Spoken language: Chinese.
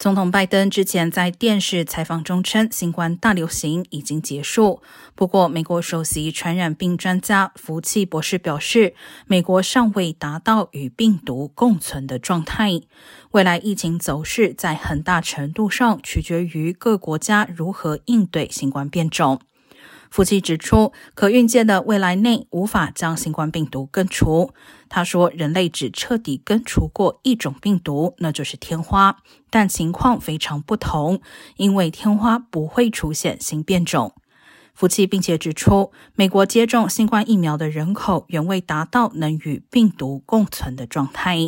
总统拜登之前在电视采访中称，新冠大流行已经结束。不过，美国首席传染病专家福奇博士表示，美国尚未达到与病毒共存的状态。未来疫情走势在很大程度上取决于各国家如何应对新冠变种。福奇指出，可预见的未来内无法将新冠病毒根除。他说，人类只彻底根除过一种病毒，那就是天花，但情况非常不同，因为天花不会出现新变种。福奇并且指出，美国接种新冠疫苗的人口远未达到能与病毒共存的状态。